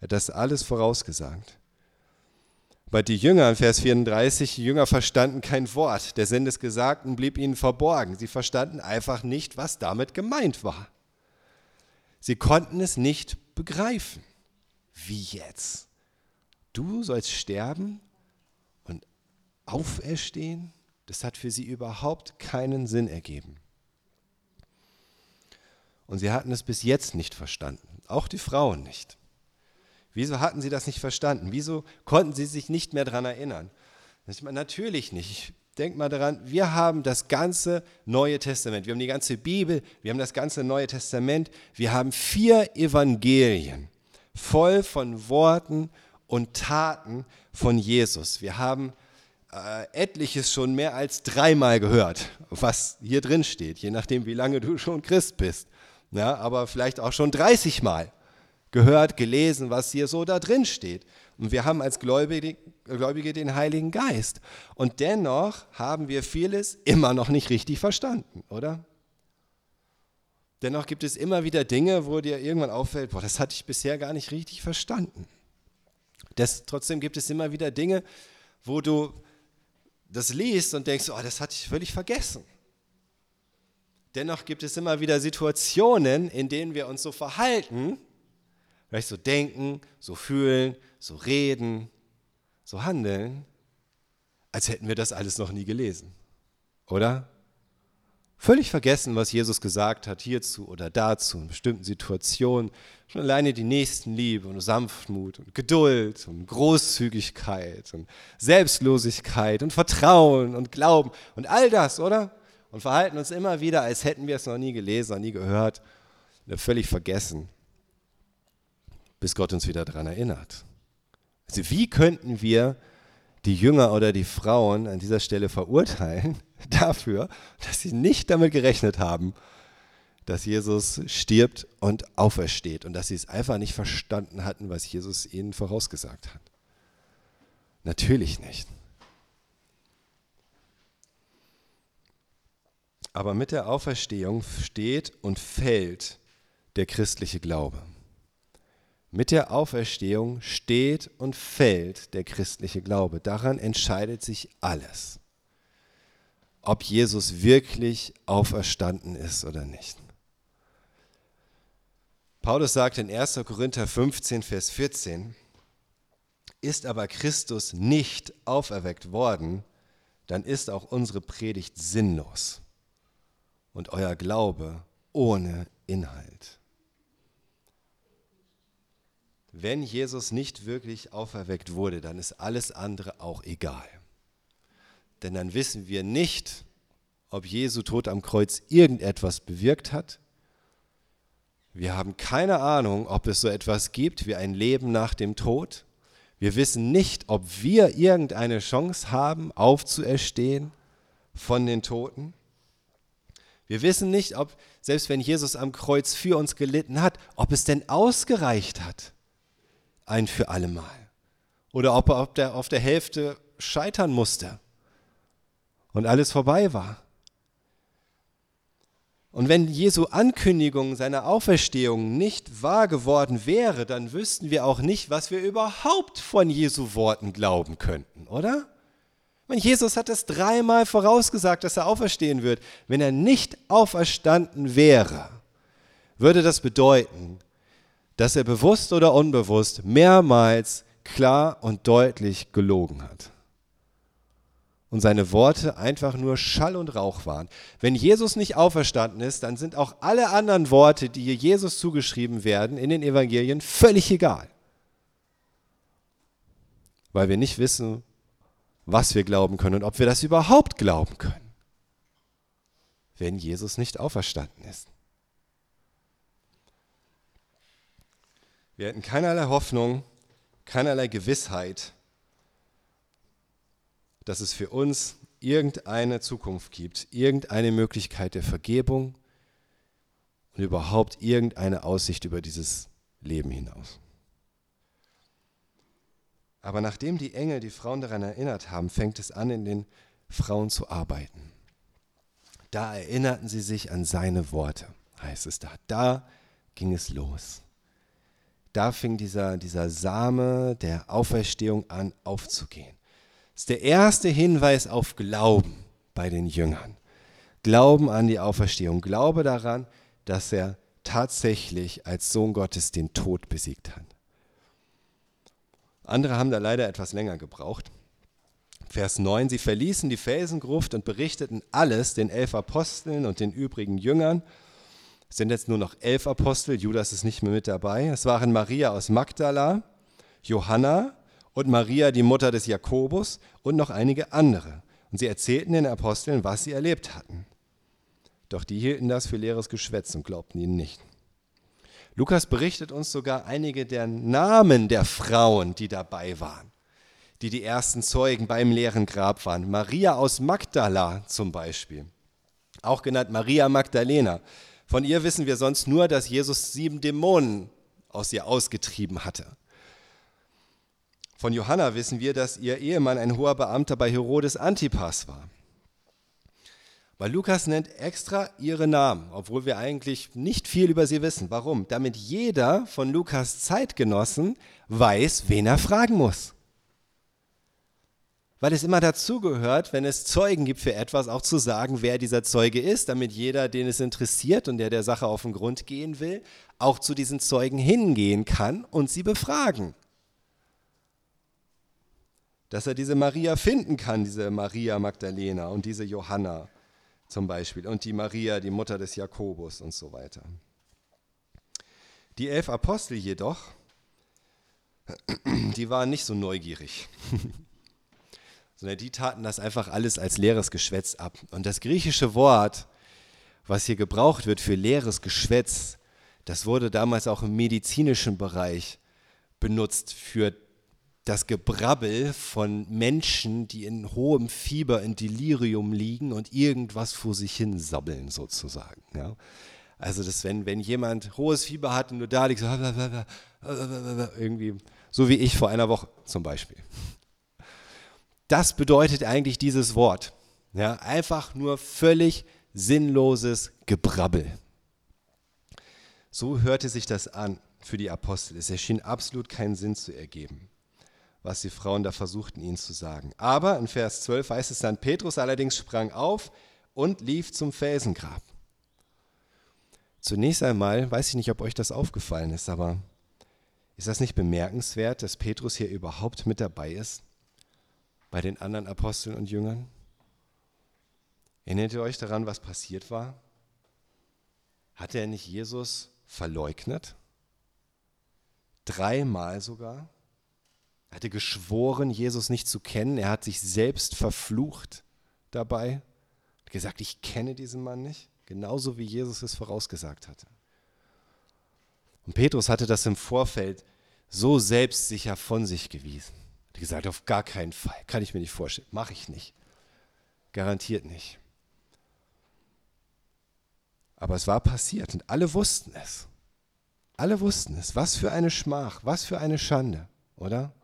Er hat das alles vorausgesagt. Bei die Jünger in Vers 34, die Jünger verstanden kein Wort. Der Sinn des Gesagten blieb ihnen verborgen. Sie verstanden einfach nicht, was damit gemeint war. Sie konnten es nicht begreifen. Wie jetzt? Du sollst sterben auferstehen? Das hat für sie überhaupt keinen Sinn ergeben. Und sie hatten es bis jetzt nicht verstanden, auch die Frauen nicht. Wieso hatten sie das nicht verstanden? Wieso konnten sie sich nicht mehr daran erinnern? Meine, natürlich nicht. Ich denke mal daran, wir haben das ganze Neue Testament, wir haben die ganze Bibel, wir haben das ganze Neue Testament, wir haben vier Evangelien voll von Worten und Taten von Jesus. Wir haben äh, etliches schon mehr als dreimal gehört, was hier drin steht, je nachdem, wie lange du schon Christ bist. Ja, aber vielleicht auch schon 30 Mal gehört, gelesen, was hier so da drin steht. Und wir haben als Gläubige, Gläubige den Heiligen Geist. Und dennoch haben wir vieles immer noch nicht richtig verstanden, oder? Dennoch gibt es immer wieder Dinge, wo dir irgendwann auffällt, boah, das hatte ich bisher gar nicht richtig verstanden. Das, trotzdem gibt es immer wieder Dinge, wo du das liest und denkst, oh, das hatte ich völlig vergessen. Dennoch gibt es immer wieder Situationen, in denen wir uns so verhalten, Vielleicht so denken, so fühlen, so reden, so handeln, als hätten wir das alles noch nie gelesen. Oder? Völlig vergessen, was Jesus gesagt hat hierzu oder dazu in bestimmten Situationen. Schon alleine die Nächstenliebe und Sanftmut und Geduld und Großzügigkeit und Selbstlosigkeit und Vertrauen und Glauben und all das, oder? Und verhalten uns immer wieder, als hätten wir es noch nie gelesen, noch nie gehört. Völlig vergessen, bis Gott uns wieder daran erinnert. Also wie könnten wir die Jünger oder die Frauen an dieser Stelle verurteilen dafür, dass sie nicht damit gerechnet haben, dass Jesus stirbt und aufersteht und dass sie es einfach nicht verstanden hatten, was Jesus ihnen vorausgesagt hat. Natürlich nicht. Aber mit der Auferstehung steht und fällt der christliche Glaube. Mit der Auferstehung steht und fällt der christliche Glaube. Daran entscheidet sich alles. Ob Jesus wirklich auferstanden ist oder nicht. Paulus sagt in 1. Korinther 15, Vers 14, ist aber Christus nicht auferweckt worden, dann ist auch unsere Predigt sinnlos und euer Glaube ohne Inhalt. Wenn Jesus nicht wirklich auferweckt wurde, dann ist alles andere auch egal. Denn dann wissen wir nicht, ob Jesu Tod am Kreuz irgendetwas bewirkt hat. Wir haben keine Ahnung, ob es so etwas gibt wie ein Leben nach dem Tod. Wir wissen nicht, ob wir irgendeine Chance haben, aufzuerstehen von den Toten. Wir wissen nicht, ob, selbst wenn Jesus am Kreuz für uns gelitten hat, ob es denn ausgereicht hat ein für alle Mal. Oder ob er auf der, auf der Hälfte scheitern musste und alles vorbei war. Und wenn Jesu Ankündigung seiner Auferstehung nicht wahr geworden wäre, dann wüssten wir auch nicht, was wir überhaupt von Jesu Worten glauben könnten, oder? Wenn Jesus hat es dreimal vorausgesagt, dass er auferstehen wird. Wenn er nicht auferstanden wäre, würde das bedeuten, dass er bewusst oder unbewusst mehrmals klar und deutlich gelogen hat. Und seine Worte einfach nur Schall und Rauch waren. Wenn Jesus nicht auferstanden ist, dann sind auch alle anderen Worte, die Jesus zugeschrieben werden in den Evangelien, völlig egal. Weil wir nicht wissen, was wir glauben können und ob wir das überhaupt glauben können, wenn Jesus nicht auferstanden ist. Wir hätten keinerlei Hoffnung, keinerlei Gewissheit, dass es für uns irgendeine Zukunft gibt, irgendeine Möglichkeit der Vergebung und überhaupt irgendeine Aussicht über dieses Leben hinaus. Aber nachdem die Engel die Frauen daran erinnert haben, fängt es an, in den Frauen zu arbeiten. Da erinnerten sie sich an seine Worte, heißt es da. Da ging es los da fing dieser, dieser Same der Auferstehung an aufzugehen. Ist der erste Hinweis auf Glauben bei den Jüngern. Glauben an die Auferstehung. Glaube daran, dass er tatsächlich als Sohn Gottes den Tod besiegt hat. Andere haben da leider etwas länger gebraucht. Vers 9, sie verließen die Felsengruft und berichteten alles den elf Aposteln und den übrigen Jüngern es sind jetzt nur noch elf Apostel, Judas ist nicht mehr mit dabei. Es waren Maria aus Magdala, Johanna und Maria, die Mutter des Jakobus und noch einige andere. Und sie erzählten den Aposteln, was sie erlebt hatten. Doch die hielten das für leeres Geschwätz und glaubten ihnen nicht. Lukas berichtet uns sogar einige der Namen der Frauen, die dabei waren, die die ersten Zeugen beim leeren Grab waren. Maria aus Magdala zum Beispiel, auch genannt Maria Magdalena. Von ihr wissen wir sonst nur, dass Jesus sieben Dämonen aus ihr ausgetrieben hatte. Von Johanna wissen wir, dass ihr Ehemann ein hoher Beamter bei Herodes Antipas war. Weil Lukas nennt extra ihre Namen, obwohl wir eigentlich nicht viel über sie wissen. Warum? Damit jeder von Lukas Zeitgenossen weiß, wen er fragen muss weil es immer dazugehört, wenn es Zeugen gibt für etwas, auch zu sagen, wer dieser Zeuge ist, damit jeder, den es interessiert und der der Sache auf den Grund gehen will, auch zu diesen Zeugen hingehen kann und sie befragen. Dass er diese Maria finden kann, diese Maria Magdalena und diese Johanna zum Beispiel und die Maria, die Mutter des Jakobus und so weiter. Die elf Apostel jedoch, die waren nicht so neugierig, sondern die taten das einfach alles als leeres Geschwätz ab. Und das griechische Wort, was hier gebraucht wird für leeres Geschwätz, das wurde damals auch im medizinischen Bereich benutzt für das Gebrabbel von Menschen, die in hohem Fieber, in Delirium liegen und irgendwas vor sich hin sabbeln sozusagen. Ja. Also das, wenn, wenn jemand hohes Fieber hat und nur da liegt, so, irgendwie, so wie ich vor einer Woche zum Beispiel. Das bedeutet eigentlich dieses Wort. Ja, einfach nur völlig sinnloses Gebrabbel. So hörte sich das an für die Apostel. Es erschien absolut keinen Sinn zu ergeben, was die Frauen da versuchten, ihnen zu sagen. Aber in Vers 12 heißt es dann, Petrus allerdings sprang auf und lief zum Felsengrab. Zunächst einmal, weiß ich nicht, ob euch das aufgefallen ist, aber ist das nicht bemerkenswert, dass Petrus hier überhaupt mit dabei ist bei den anderen Aposteln und Jüngern? Erinnert ihr euch daran, was passiert war? Hatte er nicht Jesus verleugnet? Dreimal sogar? Er hatte geschworen, Jesus nicht zu kennen. Er hat sich selbst verflucht dabei. Hat gesagt, ich kenne diesen Mann nicht genauso wie Jesus es vorausgesagt hatte. Und Petrus hatte das im Vorfeld so selbstsicher von sich gewiesen. Hat gesagt, auf gar keinen Fall, kann ich mir nicht vorstellen, mache ich nicht. Garantiert nicht. Aber es war passiert und alle wussten es. Alle wussten es. Was für eine Schmach, was für eine Schande, oder?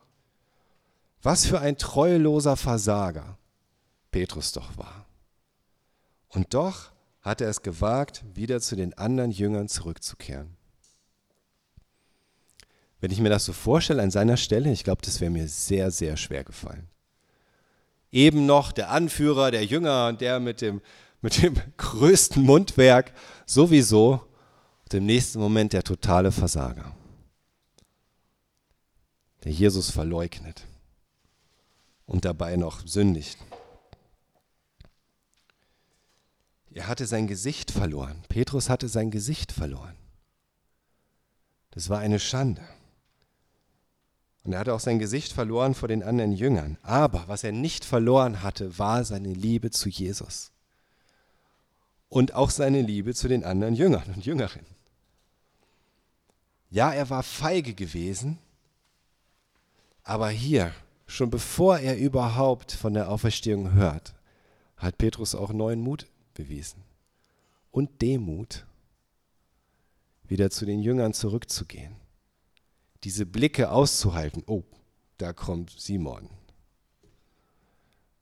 Was für ein treuloser Versager Petrus doch war. Und doch hat er es gewagt, wieder zu den anderen Jüngern zurückzukehren. Wenn ich mir das so vorstelle an seiner Stelle, ich glaube, das wäre mir sehr, sehr schwer gefallen. Eben noch der Anführer der Jünger, der mit dem, mit dem größten Mundwerk, sowieso, und im nächsten Moment der totale Versager, der Jesus verleugnet und dabei noch sündigt. Er hatte sein Gesicht verloren. Petrus hatte sein Gesicht verloren. Das war eine Schande. Und er hatte auch sein Gesicht verloren vor den anderen Jüngern. Aber was er nicht verloren hatte, war seine Liebe zu Jesus. Und auch seine Liebe zu den anderen Jüngern und Jüngerinnen. Ja, er war feige gewesen, aber hier, schon bevor er überhaupt von der Auferstehung hört, hat Petrus auch neuen Mut bewiesen. Und Demut, wieder zu den Jüngern zurückzugehen. Diese Blicke auszuhalten. Oh, da kommt Simon.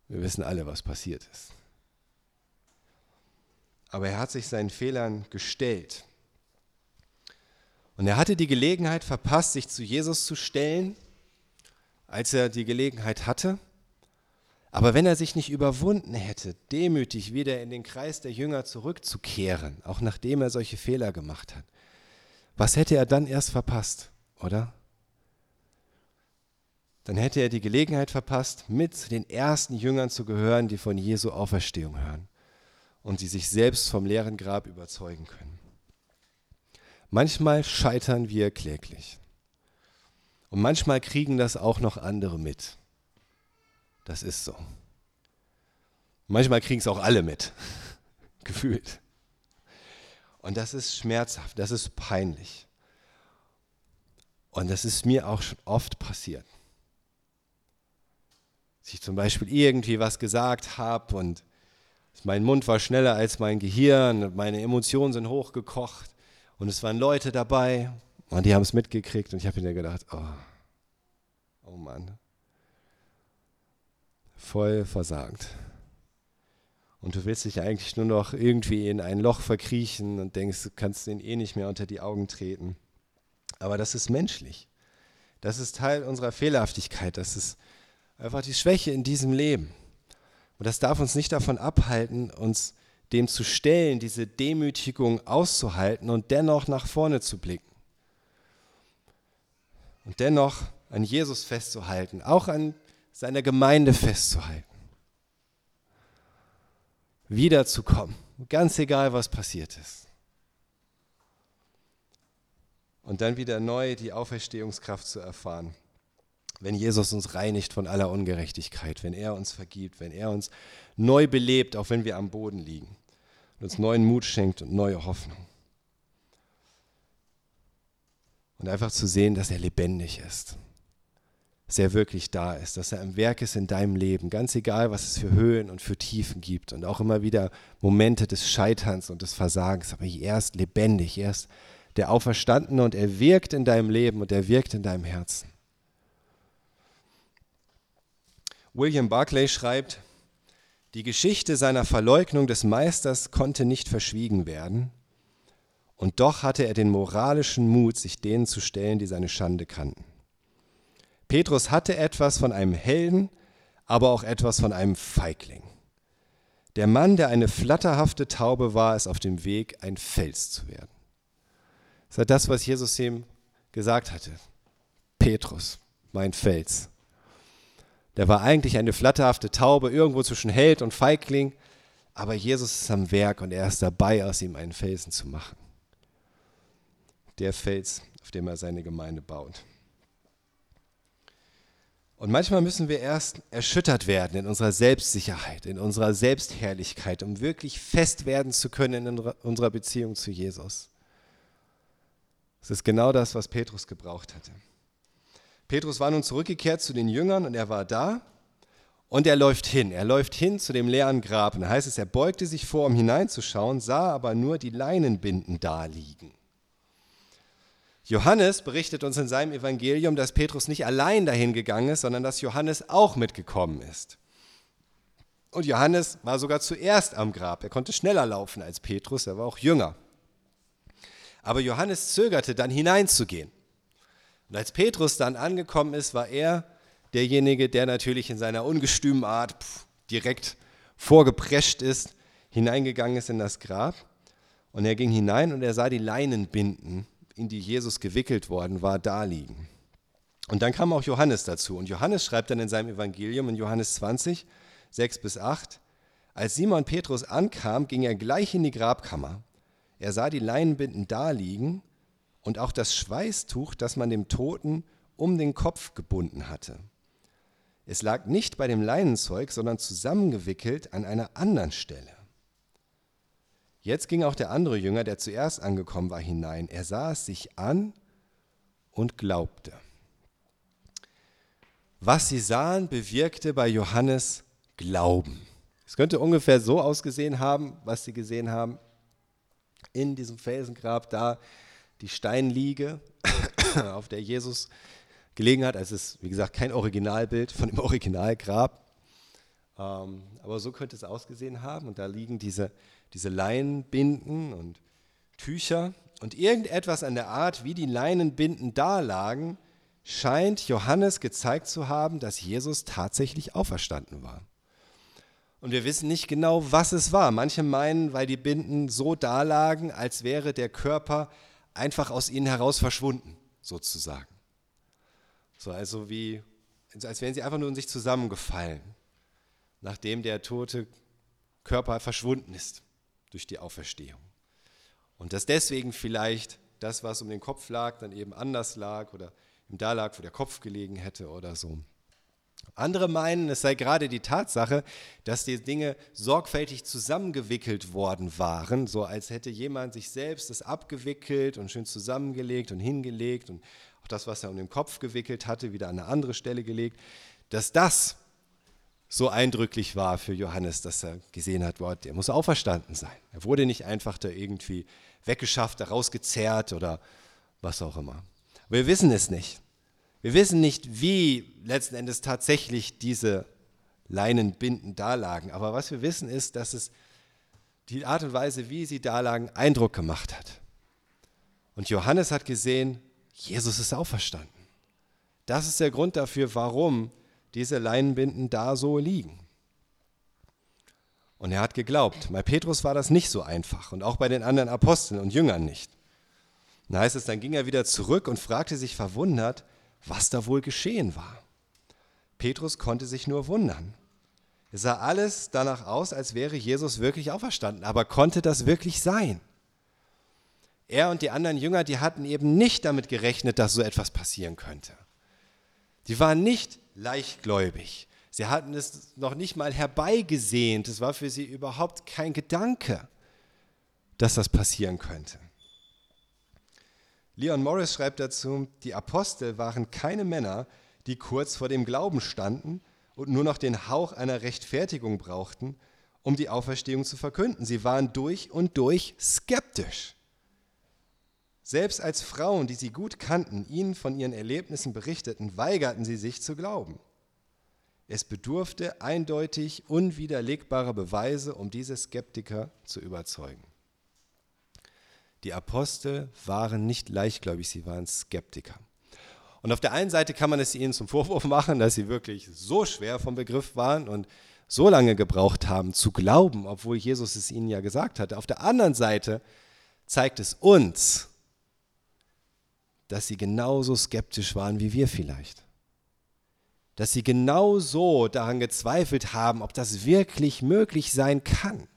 Wir wissen alle, was passiert ist. Aber er hat sich seinen Fehlern gestellt. Und er hatte die Gelegenheit verpasst, sich zu Jesus zu stellen, als er die Gelegenheit hatte. Aber wenn er sich nicht überwunden hätte, demütig wieder in den Kreis der Jünger zurückzukehren, auch nachdem er solche Fehler gemacht hat, was hätte er dann erst verpasst, oder? Dann hätte er die Gelegenheit verpasst, mit den ersten Jüngern zu gehören, die von Jesu Auferstehung hören und die sich selbst vom leeren Grab überzeugen können. Manchmal scheitern wir kläglich. Und manchmal kriegen das auch noch andere mit. Das ist so. Manchmal kriegen es auch alle mit, gefühlt. Und das ist schmerzhaft, das ist peinlich. Und das ist mir auch schon oft passiert. Dass ich zum Beispiel irgendwie was gesagt habe und mein Mund war schneller als mein Gehirn und meine Emotionen sind hochgekocht und es waren Leute dabei und die haben es mitgekriegt und ich habe mir gedacht, oh, oh Mann, voll versagt. Und du willst dich eigentlich nur noch irgendwie in ein Loch verkriechen und denkst, du kannst den eh nicht mehr unter die Augen treten. Aber das ist menschlich. Das ist Teil unserer Fehlerhaftigkeit. Das ist einfach die Schwäche in diesem Leben. Und das darf uns nicht davon abhalten, uns dem zu stellen, diese Demütigung auszuhalten und dennoch nach vorne zu blicken. Und dennoch an Jesus festzuhalten, auch an seiner Gemeinde festzuhalten. wiederzukommen, ganz egal, was passiert ist. Und dann wieder neu die Auferstehungskraft zu erfahren, wenn Jesus uns reinigt von aller Ungerechtigkeit, wenn er uns vergibt, wenn er uns neu belebt, auch wenn wir am Boden liegen und uns neuen Mut schenkt und neue Hoffnung. Und einfach zu sehen, dass er lebendig ist, dass er wirklich da ist, dass er im Werk ist in deinem Leben, ganz egal, was es für Höhen und für Tiefen gibt. Und auch immer wieder Momente des Scheiterns und des Versagens, aber er ist lebendig, er ist der Auferstandene und er wirkt in deinem Leben und er wirkt in deinem Herzen. William Barclay schreibt, die Geschichte seiner Verleugnung des Meisters konnte nicht verschwiegen werden, und doch hatte er den moralischen Mut, sich denen zu stellen, die seine Schande kannten. Petrus hatte etwas von einem Helden, aber auch etwas von einem Feigling. Der Mann, der eine flatterhafte Taube war, ist auf dem Weg, ein Fels zu werden. Das war das, was Jesus ihm gesagt hatte. Petrus, mein Fels. Der war eigentlich eine flatterhafte Taube, irgendwo zwischen Held und Feigling, aber Jesus ist am Werk und er ist dabei, aus ihm einen Felsen zu machen. Der Fels, auf dem er seine Gemeinde baut. Und manchmal müssen wir erst erschüttert werden in unserer Selbstsicherheit, in unserer Selbstherrlichkeit, um wirklich fest werden zu können in unserer Beziehung zu Jesus. Das ist genau das, was Petrus gebraucht hatte. Petrus war nun zurückgekehrt zu den Jüngern und er war da und er läuft hin. Er läuft hin zu dem leeren Grab. Und da heißt es, er beugte sich vor, um hineinzuschauen, sah aber nur die Leinenbinden da liegen. Johannes berichtet uns in seinem Evangelium, dass Petrus nicht allein dahin gegangen ist, sondern dass Johannes auch mitgekommen ist. Und Johannes war sogar zuerst am Grab. Er konnte schneller laufen als Petrus, er war auch jünger. Aber Johannes zögerte dann hineinzugehen. Und als Petrus dann angekommen ist, war er derjenige, der natürlich in seiner ungestümen Art pff, direkt vorgeprescht ist, hineingegangen ist in das Grab. Und er ging hinein und er sah die Leinenbinden, in die Jesus gewickelt worden war, da liegen. Und dann kam auch Johannes dazu. Und Johannes schreibt dann in seinem Evangelium in Johannes 20, 6 bis 8, als Simon Petrus ankam, ging er gleich in die Grabkammer. Er sah die Leinenbinden da liegen und auch das Schweißtuch, das man dem Toten um den Kopf gebunden hatte. Es lag nicht bei dem Leinenzeug, sondern zusammengewickelt an einer anderen Stelle. Jetzt ging auch der andere Jünger, der zuerst angekommen war, hinein. Er sah es sich an und glaubte. Was sie sahen, bewirkte bei Johannes Glauben. Es könnte ungefähr so ausgesehen haben, was sie gesehen haben in diesem Felsengrab da die Steinliege, auf der Jesus gelegen hat. Es ist, wie gesagt, kein Originalbild von dem Originalgrab. Ähm, aber so könnte es ausgesehen haben. Und da liegen diese, diese Leinenbinden und Tücher. Und irgendetwas an der Art, wie die Leinenbinden da lagen, scheint Johannes gezeigt zu haben, dass Jesus tatsächlich auferstanden war. Und wir wissen nicht genau, was es war. Manche meinen, weil die Binden so dalagen, als wäre der Körper einfach aus ihnen heraus verschwunden, sozusagen. So, also wie, als wären sie einfach nur in sich zusammengefallen, nachdem der tote Körper verschwunden ist durch die Auferstehung. Und dass deswegen vielleicht das, was um den Kopf lag, dann eben anders lag oder da lag, wo der Kopf gelegen hätte oder so. Andere meinen, es sei gerade die Tatsache, dass die Dinge sorgfältig zusammengewickelt worden waren, so als hätte jemand sich selbst das abgewickelt und schön zusammengelegt und hingelegt und auch das, was er um den Kopf gewickelt hatte, wieder an eine andere Stelle gelegt, dass das so eindrücklich war für Johannes, dass er gesehen hat, boah, der muss auferstanden sein. Er wurde nicht einfach da irgendwie weggeschafft, da rausgezerrt oder was auch immer. wir wissen es nicht. Wir wissen nicht, wie letzten Endes tatsächlich diese Leinenbinden dalagen, aber was wir wissen ist, dass es die Art und Weise, wie sie dalagen, Eindruck gemacht hat. Und Johannes hat gesehen, Jesus ist auferstanden. Das ist der Grund dafür, warum diese Leinenbinden da so liegen. Und er hat geglaubt. Bei Petrus war das nicht so einfach und auch bei den anderen Aposteln und Jüngern nicht. Dann heißt es, dann ging er wieder zurück und fragte sich verwundert, was da wohl geschehen war. Petrus konnte sich nur wundern. Es sah alles danach aus, als wäre Jesus wirklich auferstanden. Aber konnte das wirklich sein? Er und die anderen Jünger, die hatten eben nicht damit gerechnet, dass so etwas passieren könnte. Die waren nicht leichtgläubig. Sie hatten es noch nicht mal herbeigesehnt. Es war für sie überhaupt kein Gedanke, dass das passieren könnte. Leon Morris schreibt dazu, die Apostel waren keine Männer, die kurz vor dem Glauben standen und nur noch den Hauch einer Rechtfertigung brauchten, um die Auferstehung zu verkünden. Sie waren durch und durch skeptisch. Selbst als Frauen, die sie gut kannten, ihnen von ihren Erlebnissen berichteten, weigerten sie sich zu glauben. Es bedurfte eindeutig unwiderlegbarer Beweise, um diese Skeptiker zu überzeugen. Die Apostel waren nicht leichtgläubig, sie waren Skeptiker. Und auf der einen Seite kann man es ihnen zum Vorwurf machen, dass sie wirklich so schwer vom Begriff waren und so lange gebraucht haben zu glauben, obwohl Jesus es ihnen ja gesagt hatte. Auf der anderen Seite zeigt es uns, dass sie genauso skeptisch waren wie wir vielleicht. Dass sie genauso daran gezweifelt haben, ob das wirklich möglich sein kann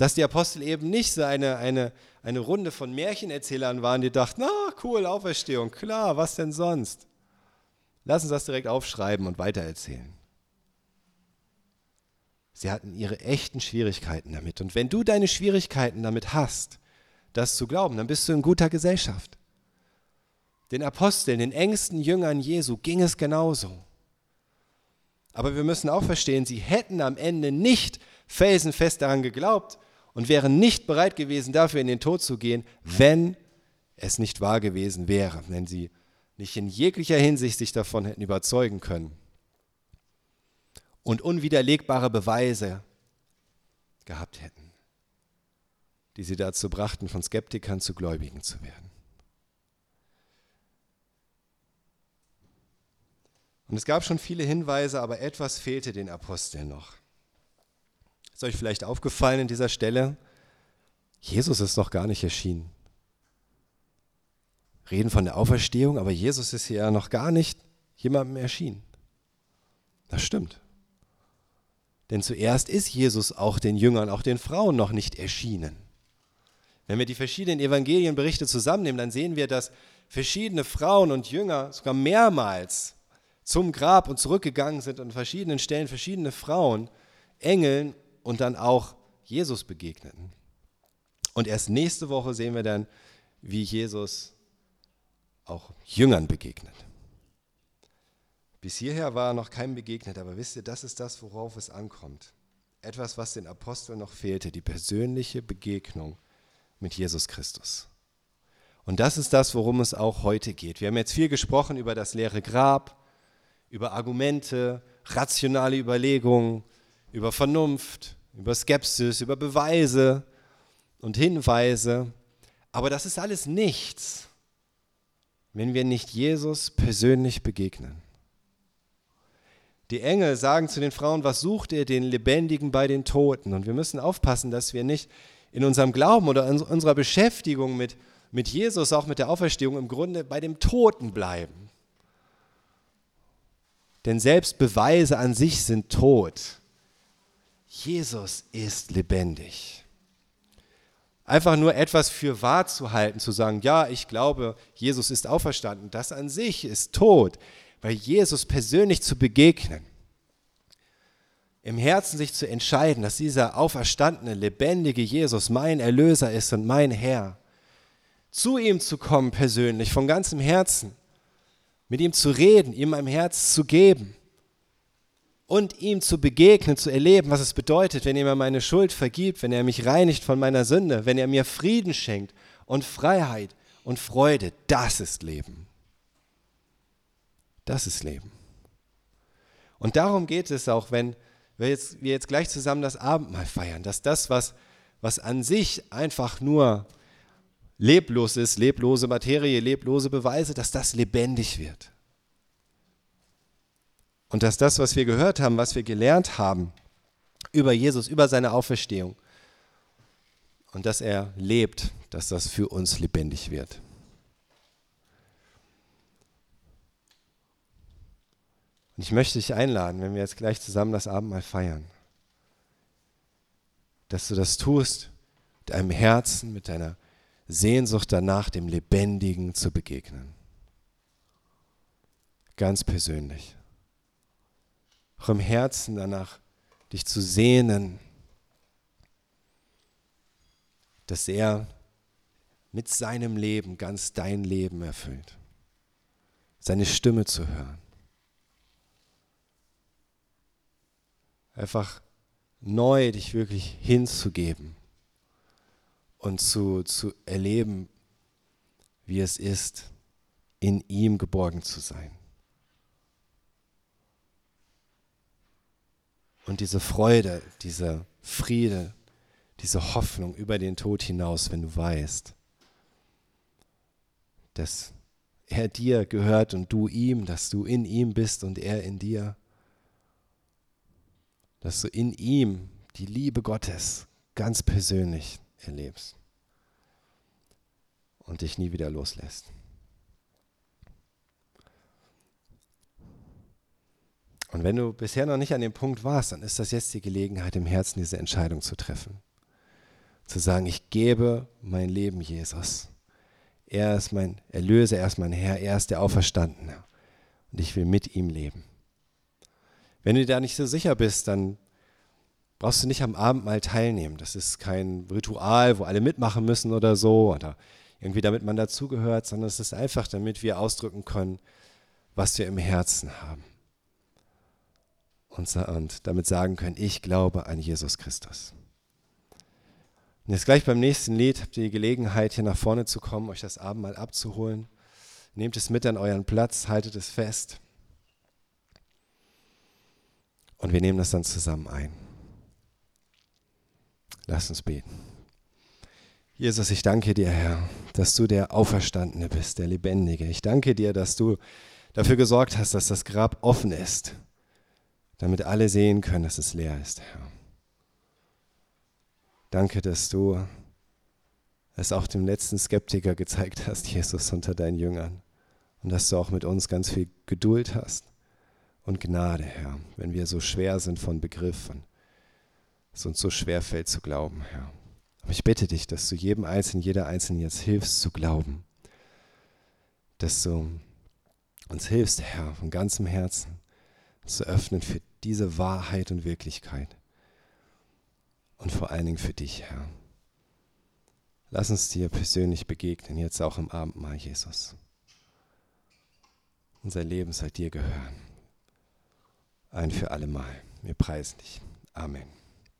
dass die Apostel eben nicht so eine, eine, eine Runde von Märchenerzählern waren, die dachten, na cool, Auferstehung, klar, was denn sonst? Lass uns das direkt aufschreiben und weitererzählen. Sie hatten ihre echten Schwierigkeiten damit. Und wenn du deine Schwierigkeiten damit hast, das zu glauben, dann bist du in guter Gesellschaft. Den Aposteln, den engsten Jüngern Jesu ging es genauso. Aber wir müssen auch verstehen, sie hätten am Ende nicht felsenfest daran geglaubt, und wären nicht bereit gewesen, dafür in den Tod zu gehen, wenn es nicht wahr gewesen wäre, wenn sie nicht in jeglicher Hinsicht sich davon hätten überzeugen können und unwiderlegbare Beweise gehabt hätten, die sie dazu brachten, von Skeptikern zu Gläubigen zu werden. Und es gab schon viele Hinweise, aber etwas fehlte den Aposteln noch. Ist euch vielleicht aufgefallen an dieser Stelle? Jesus ist noch gar nicht erschienen. Reden von der Auferstehung, aber Jesus ist ja noch gar nicht jemandem erschienen. Das stimmt. Denn zuerst ist Jesus auch den Jüngern, auch den Frauen noch nicht erschienen. Wenn wir die verschiedenen Evangelienberichte zusammennehmen, dann sehen wir, dass verschiedene Frauen und Jünger sogar mehrmals zum Grab und zurückgegangen sind und an verschiedenen Stellen verschiedene Frauen Engeln und dann auch Jesus begegneten. Und erst nächste Woche sehen wir dann, wie Jesus auch Jüngern begegnet. Bis hierher war er noch keinem begegnet, aber wisst ihr, das ist das, worauf es ankommt. Etwas, was den Aposteln noch fehlte, die persönliche Begegnung mit Jesus Christus. Und das ist das, worum es auch heute geht. Wir haben jetzt viel gesprochen über das leere Grab, über Argumente, rationale Überlegungen, über Vernunft, über Skepsis, über Beweise und Hinweise. Aber das ist alles nichts, wenn wir nicht Jesus persönlich begegnen. Die Engel sagen zu den Frauen, was sucht ihr den Lebendigen bei den Toten? Und wir müssen aufpassen, dass wir nicht in unserem Glauben oder in unserer Beschäftigung mit, mit Jesus, auch mit der Auferstehung, im Grunde bei dem Toten bleiben. Denn selbst Beweise an sich sind tot. Jesus ist lebendig. Einfach nur etwas für wahr zu halten, zu sagen, ja, ich glaube, Jesus ist auferstanden, das an sich ist tot, weil Jesus persönlich zu begegnen, im Herzen sich zu entscheiden, dass dieser auferstandene, lebendige Jesus mein Erlöser ist und mein Herr, zu ihm zu kommen persönlich, von ganzem Herzen, mit ihm zu reden, ihm mein Herz zu geben, und ihm zu begegnen, zu erleben, was es bedeutet, wenn er mir meine Schuld vergibt, wenn er mich reinigt von meiner Sünde, wenn er mir Frieden schenkt und Freiheit und Freude. Das ist Leben. Das ist Leben. Und darum geht es auch, wenn wir jetzt, wir jetzt gleich zusammen das Abendmahl feiern, dass das, was, was an sich einfach nur leblos ist, leblose Materie, leblose Beweise, dass das lebendig wird. Und dass das, was wir gehört haben, was wir gelernt haben über Jesus, über seine Auferstehung und dass er lebt, dass das für uns lebendig wird. Und ich möchte dich einladen, wenn wir jetzt gleich zusammen das Abendmahl feiern, dass du das tust mit deinem Herzen, mit deiner Sehnsucht danach, dem Lebendigen zu begegnen. Ganz persönlich. Auch im Herzen danach, dich zu sehnen, dass er mit seinem Leben ganz dein Leben erfüllt. Seine Stimme zu hören. Einfach neu dich wirklich hinzugeben und zu, zu erleben, wie es ist, in ihm geborgen zu sein. Und diese Freude, dieser Friede, diese Hoffnung über den Tod hinaus, wenn du weißt, dass er dir gehört und du ihm, dass du in ihm bist und er in dir, dass du in ihm die Liebe Gottes ganz persönlich erlebst und dich nie wieder loslässt. Und wenn du bisher noch nicht an dem Punkt warst, dann ist das jetzt die Gelegenheit, im Herzen diese Entscheidung zu treffen. Zu sagen, ich gebe mein Leben Jesus. Er ist mein Erlöser, er ist mein Herr, er ist der Auferstandene. Und ich will mit ihm leben. Wenn du da nicht so sicher bist, dann brauchst du nicht am Abend mal teilnehmen. Das ist kein Ritual, wo alle mitmachen müssen oder so oder irgendwie damit man dazugehört, sondern es ist einfach, damit wir ausdrücken können, was wir im Herzen haben. Und, und damit sagen können, ich glaube an Jesus Christus. Und jetzt gleich beim nächsten Lied habt ihr die Gelegenheit, hier nach vorne zu kommen, euch das Abendmahl abzuholen. Nehmt es mit an euren Platz, haltet es fest. Und wir nehmen das dann zusammen ein. Lasst uns beten. Jesus, ich danke dir, Herr, dass du der Auferstandene bist, der Lebendige. Ich danke dir, dass du dafür gesorgt hast, dass das Grab offen ist, damit alle sehen können, dass es leer ist, Herr. Danke, dass du es auch dem letzten Skeptiker gezeigt hast, Jesus, unter deinen Jüngern. Und dass du auch mit uns ganz viel Geduld hast und Gnade, Herr, wenn wir so schwer sind von Begriffen es uns so schwer fällt zu glauben, Herr. Aber ich bitte dich, dass du jedem Einzelnen, jeder Einzelnen jetzt hilfst zu glauben. Dass du uns hilfst, Herr, von ganzem Herzen zu öffnen für diese Wahrheit und Wirklichkeit. Und vor allen Dingen für dich, Herr. Lass uns dir persönlich begegnen, jetzt auch im Abendmahl, Jesus. Unser Leben soll dir gehören. Ein für alle Mal. Wir preisen dich. Amen.